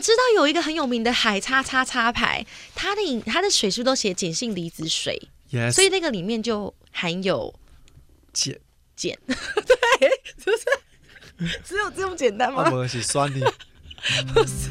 我知道有一个很有名的海叉叉叉牌，它的饮它的水是不是都写碱性离子水？Yes，所以那个里面就含有碱，碱，对，是不是？只有这么简单吗？啊不是酸的。不是。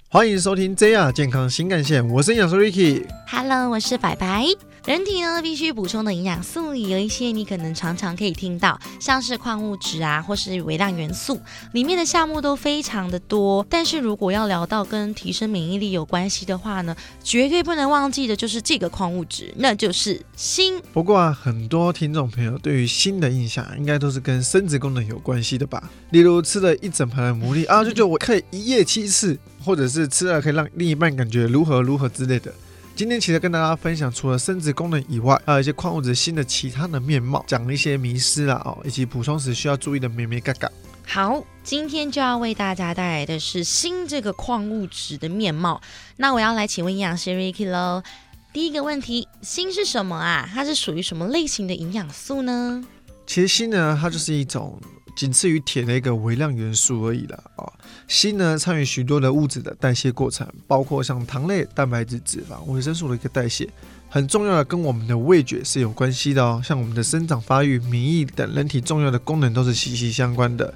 欢迎收听 JR 健康新干线，我是营养师 Ricky。Hello，我是白白。人体呢必须补充的营养素里有一些你可能常常可以听到，像是矿物质啊，或是微量元素，里面的项目都非常的多。但是如果要聊到跟提升免疫力有关系的话呢，绝对不能忘记的就是这个矿物质，那就是锌。不过啊，很多听众朋友对于锌的印象，应该都是跟生殖功能有关系的吧？例如吃了一整盘的牡蛎啊，就觉得我可以一夜七次，或者是吃了可以让另一半感觉如何如何之类的。今天其实跟大家分享，除了生殖功能以外，还有一些矿物质锌的其他的面貌，讲一些迷失啦哦，以及补充时需要注意的咩咩嘎嘎。好，今天就要为大家带来的是锌这个矿物质的面貌。那我要来请问营养师 Ricky 喽。第一个问题，锌是什么啊？它是属于什么类型的营养素呢？其实锌呢，它就是一种仅次于铁的一个微量元素而已啦。哦，锌呢参与许多的物质的代谢过程，包括像糖类、蛋白质、脂肪、维生素的一个代谢，很重要的跟我们的味觉是有关系的哦。像我们的生长发育、免疫等人体重要的功能都是息息相关的。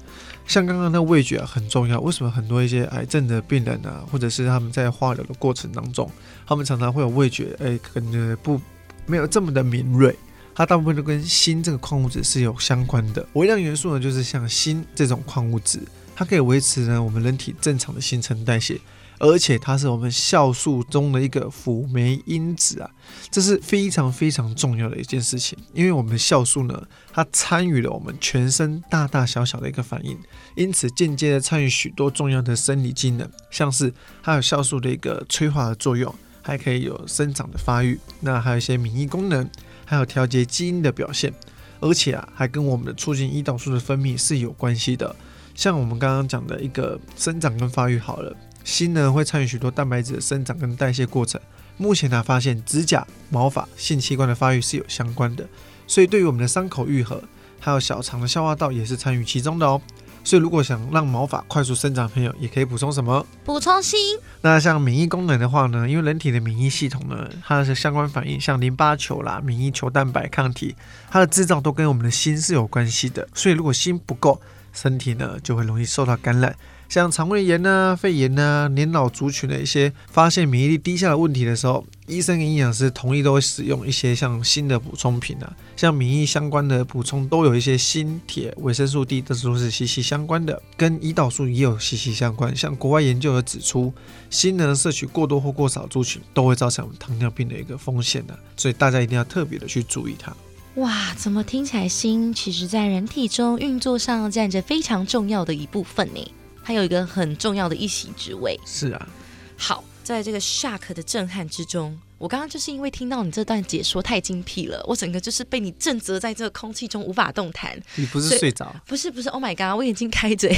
像刚刚那味觉啊很重要，为什么很多一些癌症的病人啊，或者是他们在化疗的过程当中，他们常常会有味觉，哎，可能不没有这么的敏锐。它大部分都跟锌这个矿物质是有相关的。微量元素呢，就是像锌这种矿物质，它可以维持呢我们人体正常的新陈代谢，而且它是我们酵素中的一个辅酶因子啊，这是非常非常重要的一件事情。因为我们酵素呢，它参与了我们全身大大小小的一个反应，因此间接的参与许多重要的生理机能，像是还有酵素的一个催化的作用，还可以有生长的发育，那还有一些免疫功能。还有调节基因的表现，而且啊，还跟我们的促进胰岛素的分泌是有关系的。像我们刚刚讲的一个生长跟发育好了，锌呢会参与许多蛋白质的生长跟代谢过程。目前呢发现指甲、毛发、性器官的发育是有相关的，所以对于我们的伤口愈合，还有小肠的消化道也是参与其中的哦。所以如果想让毛发快速生长，朋友也可以补充什么？补充锌。那像免疫功能的话呢，因为人体的免疫系统呢，它的相关反应，像淋巴球啦、免疫球蛋白、抗体，它的制造都跟我们的锌是有关系的。所以如果锌不够，身体呢就会容易受到感染。像肠胃炎呐、肺炎呐、年老族群的一些发现免疫力低下的问题的时候，医生跟营养师同意都会使用一些像锌的补充品啊，像免疫相关的补充都有一些锌、铁、维生素 D，这都是息息相关的，跟胰岛素也有息息相关。像国外研究有指出，锌呢摄取过多或过少族群都会造成糖尿病的一个风险的、啊，所以大家一定要特别的去注意它。哇，怎么听起来锌其实在人体中运作上占着非常重要的一部分呢？它有一个很重要的一席之位。是啊，好，在这个 shock 的震撼之中，我刚刚就是因为听到你这段解说太精辟了，我整个就是被你震泽在这个空气中无法动弹。你不是睡着？不是不是，Oh my god，我眼睛开着，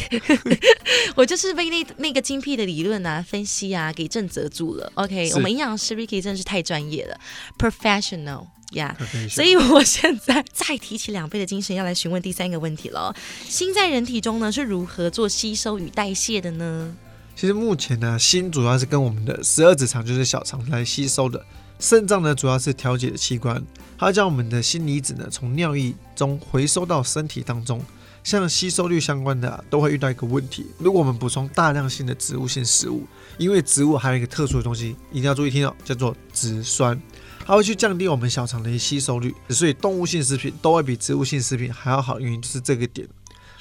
我就是被那那个精辟的理论啊、分析啊给震泽住了。OK，我们营养师 Ricky 真的是太专业了，professional 呀、所以我现在再提起两倍的精神，要来询问第三个问题了。锌在人体中呢是如何做吸收与代谢的呢？其实目前呢，锌主要是跟我们的十二指肠，就是小肠来吸收的。肾脏呢，主要是调节的器官，它将我们的锌离子呢从尿液中回收到身体当中。像吸收率相关的、啊，都会遇到一个问题。如果我们补充大量性的植物性食物，因为植物还有一个特殊的东西，一定要注意听哦，叫做植酸，它会去降低我们小肠的吸收率。所以动物性食品都会比植物性食品还要好，原因就是这个点。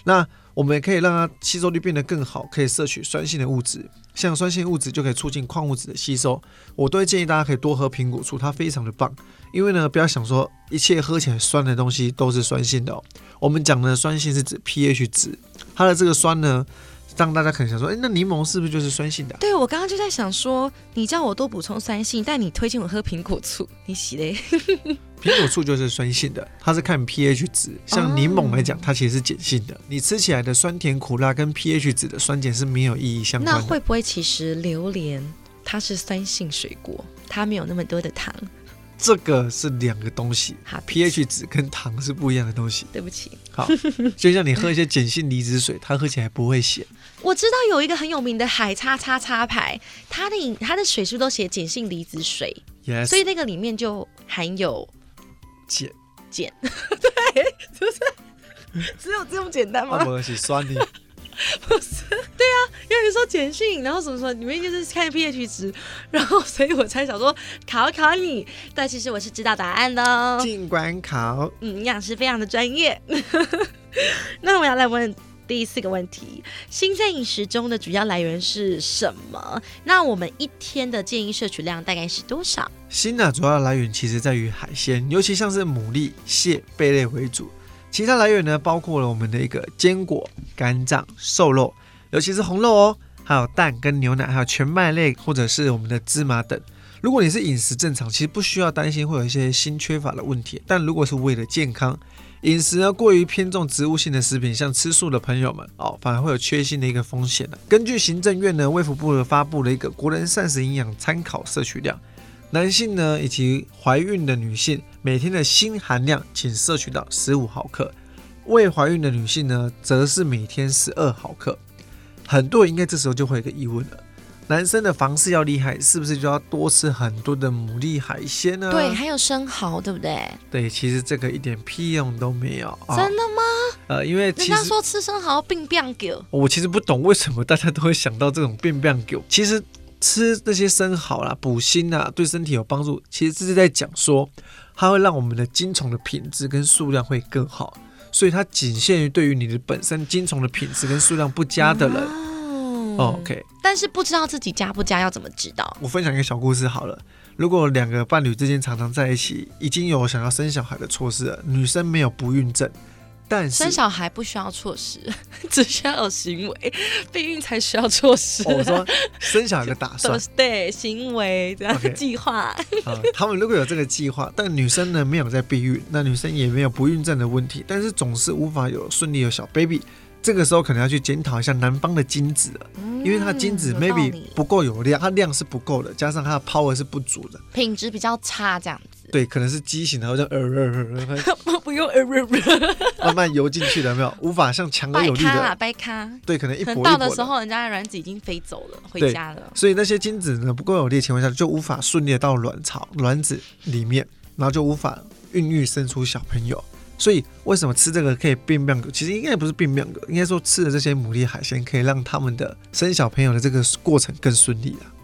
那我们也可以让它吸收率变得更好，可以摄取酸性的物质，像酸性物质就可以促进矿物质的吸收。我都会建议大家可以多喝苹果醋，它非常的棒。因为呢，不要想说一切喝起来酸的东西都是酸性的哦。我们讲的酸性是指 pH 值，它的这个酸呢，让大家可能想说，诶，那柠檬是不是就是酸性的啊、对我刚刚就在想说，你叫我多补充酸性，但你推荐我喝苹果醋，你洗嘞？苹果醋就是酸性的，它是看 pH 值。像柠檬来讲，它其实是碱性的。你吃起来的酸甜苦辣跟 pH 值的酸碱是没有意义相那关的。会不会其实榴莲它是酸性水果，它没有那么多的糖？这个是两个东西好，pH 值跟糖是不一样的东西。对不起，好，就像你喝一些碱性离子水，它喝起来不会咸。我知道有一个很有名的海叉叉叉牌，它的饮它的水是不是都写碱性离子水，Yes，所以那个里面就含有碱，碱，对，是不是？只有这么简单吗？啊 不是酸的。因为说碱性，然后什么什么，里面就是看 pH 值，然后所以我才想说考考你，但其实我是知道答案的哦。尽管考，嗯，营养师非常的专业。那我要来问第四个问题：新在饮食中的主要来源是什么？那我们一天的建议摄取量大概是多少？锌呢主要来源其实在于海鲜，尤其像是牡蛎、蟹、贝类为主。其他来源呢，包括了我们的一个坚果、肝脏、瘦肉，尤其是红肉哦，还有蛋跟牛奶，还有全麦类或者是我们的芝麻等。如果你是饮食正常，其实不需要担心会有一些锌缺乏的问题。但如果是为了健康，饮食呢过于偏重植物性的食品，像吃素的朋友们哦，反而会有缺锌的一个风险的。根据行政院呢卫福部发布的一个国人膳食营养参考摄取量，男性呢以及怀孕的女性每天的锌含量请摄取到十五毫克，未怀孕的女性呢则是每天十二毫克。很多人应该这时候就会有一个疑问了。男生的房事要厉害，是不是就要多吃很多的牡蛎海鲜呢？对，还有生蚝，对不对？对，其实这个一点屁用都没有啊。真的吗？呃，因为人家说吃生蚝病变狗，我其实不懂为什么大家都会想到这种变变狗。其实吃那些生蚝啦、补锌啊，对身体有帮助。其实这是在讲说，它会让我们的精虫的品质跟数量会更好。所以它仅限于对于你的本身精虫的品质跟数量不佳的人。哦哦 OK，但是不知道自己加不加，要怎么知道？我分享一个小故事好了。如果两个伴侣之间常常在一起，已经有想要生小孩的措施了，女生没有不孕症，但是生小孩不需要措施，只需要有行为，避孕才需要措施。哦我说生小孩的打算都 对行为这样 OK 计划，啊，他们如果有这个计划，但女生呢没有在避孕，那女生也没有不孕症的问题，但是总是无法有顺利有小 baby，这个时候可能要去检讨一下男方的精子了，因为他的精子 maybe 不够有量，它量是不够的，加上它的 power 是不足的，品质比较差，这样子对，可能是畸形的，好像 呃呃呃不用呃呃慢慢游进去的，有没有无法像强而有力的，掰咖。对，可能一可搏到的时候，人家的卵子已经飞走了，回对家了。所以那些精子呢不够有力的情况下，就无法顺利的到卵巢、卵子里面，然后就无法孕育生出小朋友。所以为什么吃这个可以变变狗？其实应该也不是变变狗，应该说吃的这些牡蛎海鲜可以让他们的生小朋友的这个过程更顺利啊，哦，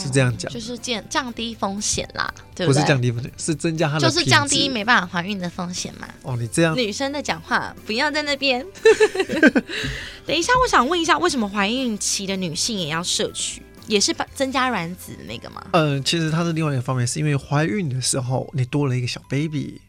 是这样讲就是降降低风险啦，对对？不是降低风险，是增加它的就是降低没办法怀孕的风险嘛。哦，你这样女生的讲话，不要在那边。等一下，我想问一下，为什么怀孕期的女性也要摄取？也是把增加卵子的那个吗？嗯，其实它是另外一个方面，是因为怀孕的时候你多了一个小 baby，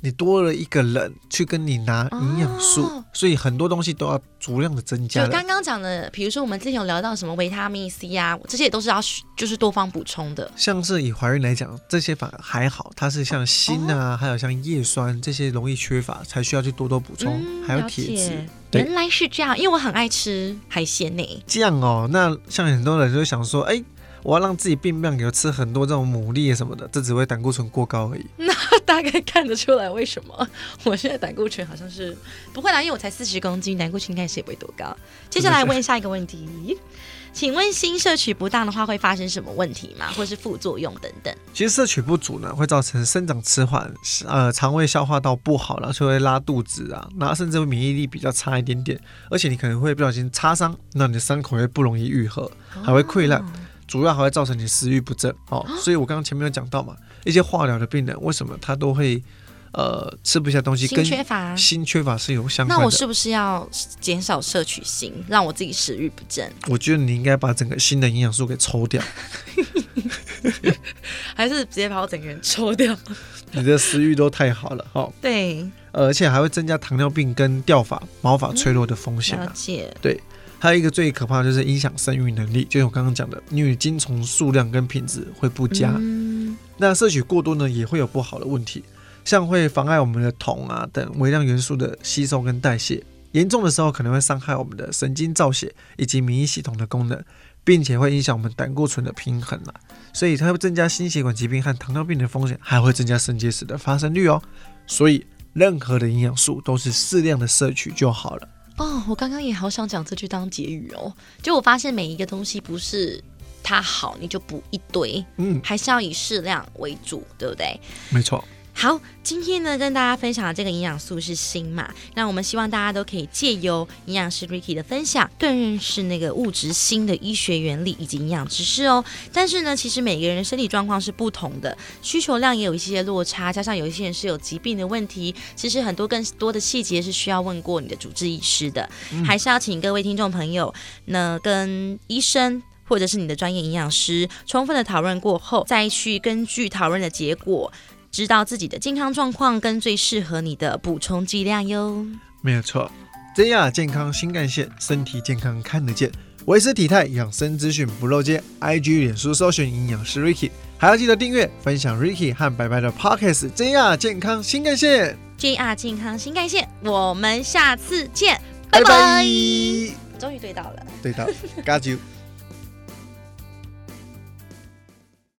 你多了一个人去跟你拿营养素，哦所以很多东西都要足量的增加的。就刚刚讲的，比如说我们之前有聊到什么维他命 C 啊，这些也都是要就是多方补充的。像是以怀孕来讲，这些反而还好，它是像锌哦。啊，还有像叶酸这些容易缺乏，才需要去多多补充，还有铁质。原来是这样，因为我很爱吃海鲜呢、这样哦，那像很多人就想说，哎，我要让自己变变，给我吃很多这种牡蛎什么的，这只会胆固醇过高而已。那大概看得出来为什么 我现在胆固醇好像是不会啦，因为我才四十公斤，胆固醇应该是也不会多高。接下来问下一个问题，请问锌摄取不当的话会发生什么问题吗？或是副作用等等？其实摄取不足呢，会造成生长迟缓，呃，肠胃消化道不好，然后就会拉肚子啊，然后甚至会免疫力比较差一点点，而且你可能会不小心擦伤，那你的伤口会不容易愈合，还会溃烂，主要还会造成你食欲不振哦。所以我刚刚前面有讲到嘛，一些化疗的病人为什么他都会呃吃不下东西，锌跟缺乏。锌缺乏是有相关的。那我是不是要减少摄取锌，让我自己食欲不振？我觉得你应该把整个锌的营养素给抽掉，还是直接把我整个人抽掉？你的食欲都太好了哦，对，呃而且还会增加糖尿病跟掉发、毛发脆弱的风险啊。了解。还有一个最可怕的就是影响生育能力，就像我刚刚讲的，因为精虫数量跟品质会不佳。嗯，那摄取过多呢，也会有不好的问题，像会妨碍我们的铜啊等微量元素的吸收跟代谢，严重的时候可能会伤害我们的神经造血以及免疫系统的功能，并且会影响我们胆固醇的平衡啊，所以它会增加心血管疾病和糖尿病的风险，还会增加肾结石的发生率哦。所以任何的营养素都是适量的摄取就好了。哦，我刚刚也好想讲这句当结语哦，就我发现每一个东西不是它好你就补一堆，嗯，还是要以适量为主，对不对？没错。好，今天呢跟大家分享的这个营养素是锌嘛，那我们希望大家都可以借由营养师 Ricky 的分享，更认识那个物质锌的医学原理以及营养知识哦。但是呢，其实每个人的身体状况是不同的，需求量也有一些落差，加上有一些人是有疾病的问题，其实很多更多的细节是需要问过你的主治医师的，还是要请各位听众朋友呢跟医生。或者是你的专业营养师充分的讨论过后，再去根据讨论的结果。知道自己的健康状况跟最适合你的补充剂量哟。没有错，，JR 健康新干线，身体健康看得见。维持体态养生资讯不漏接，IG、脸书搜寻营养师 Ricky，还要记得订阅、分享 Ricky 和白白的 Pocket。JR 健康新干线，JR 健康新干线，我们下次见，拜拜。终于对到了，对到，Got you。